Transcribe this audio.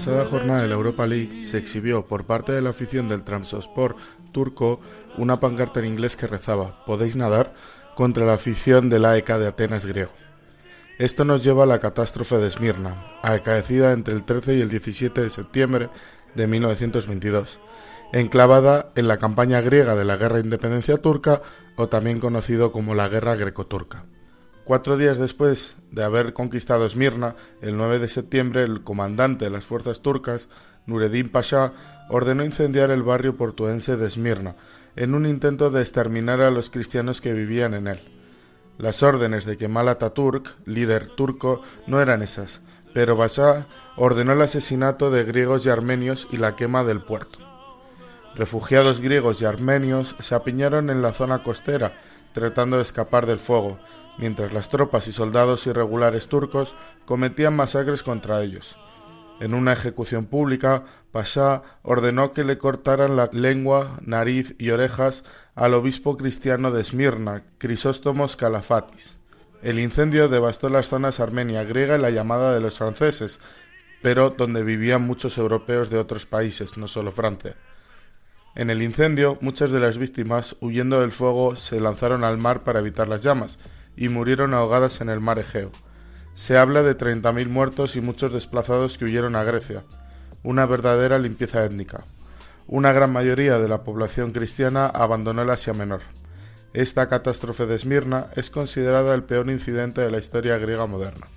pasada jornada de la Europa League se exhibió por parte de la afición del Trabzonspor turco una pancarta en inglés que rezaba «¿Podéis nadar?» contra la afición del AEK de Atenas griego. Esto nos lleva a la catástrofe de Esmirna, acaecida entre el 13 y el 17 de septiembre de 1922, enclavada en la campaña griega de la Guerra de Independencia Turca o también conocido como la Guerra Greco-Turca. Cuatro días después de haber conquistado Esmirna, el 9 de septiembre, el comandante de las fuerzas turcas, Nureddin Pasha, ordenó incendiar el barrio portuense de Esmirna, en un intento de exterminar a los cristianos que vivían en él. Las órdenes de Kemal Atatürk, líder turco, no eran esas, pero Pasha ordenó el asesinato de griegos y armenios y la quema del puerto. Refugiados griegos y armenios se apiñaron en la zona costera, tratando de escapar del fuego, mientras las tropas y soldados irregulares turcos cometían masacres contra ellos. En una ejecución pública, Pasha ordenó que le cortaran la lengua, nariz y orejas al obispo cristiano de Esmirna, Crisóstomos Calafatis. El incendio devastó las zonas armenia griega y la llamada de los franceses, pero donde vivían muchos europeos de otros países, no solo Francia. En el incendio, muchas de las víctimas, huyendo del fuego, se lanzaron al mar para evitar las llamas, y murieron ahogadas en el mar Egeo. Se habla de 30.000 muertos y muchos desplazados que huyeron a Grecia. Una verdadera limpieza étnica. Una gran mayoría de la población cristiana abandonó el Asia Menor. Esta catástrofe de Esmirna es considerada el peor incidente de la historia griega moderna.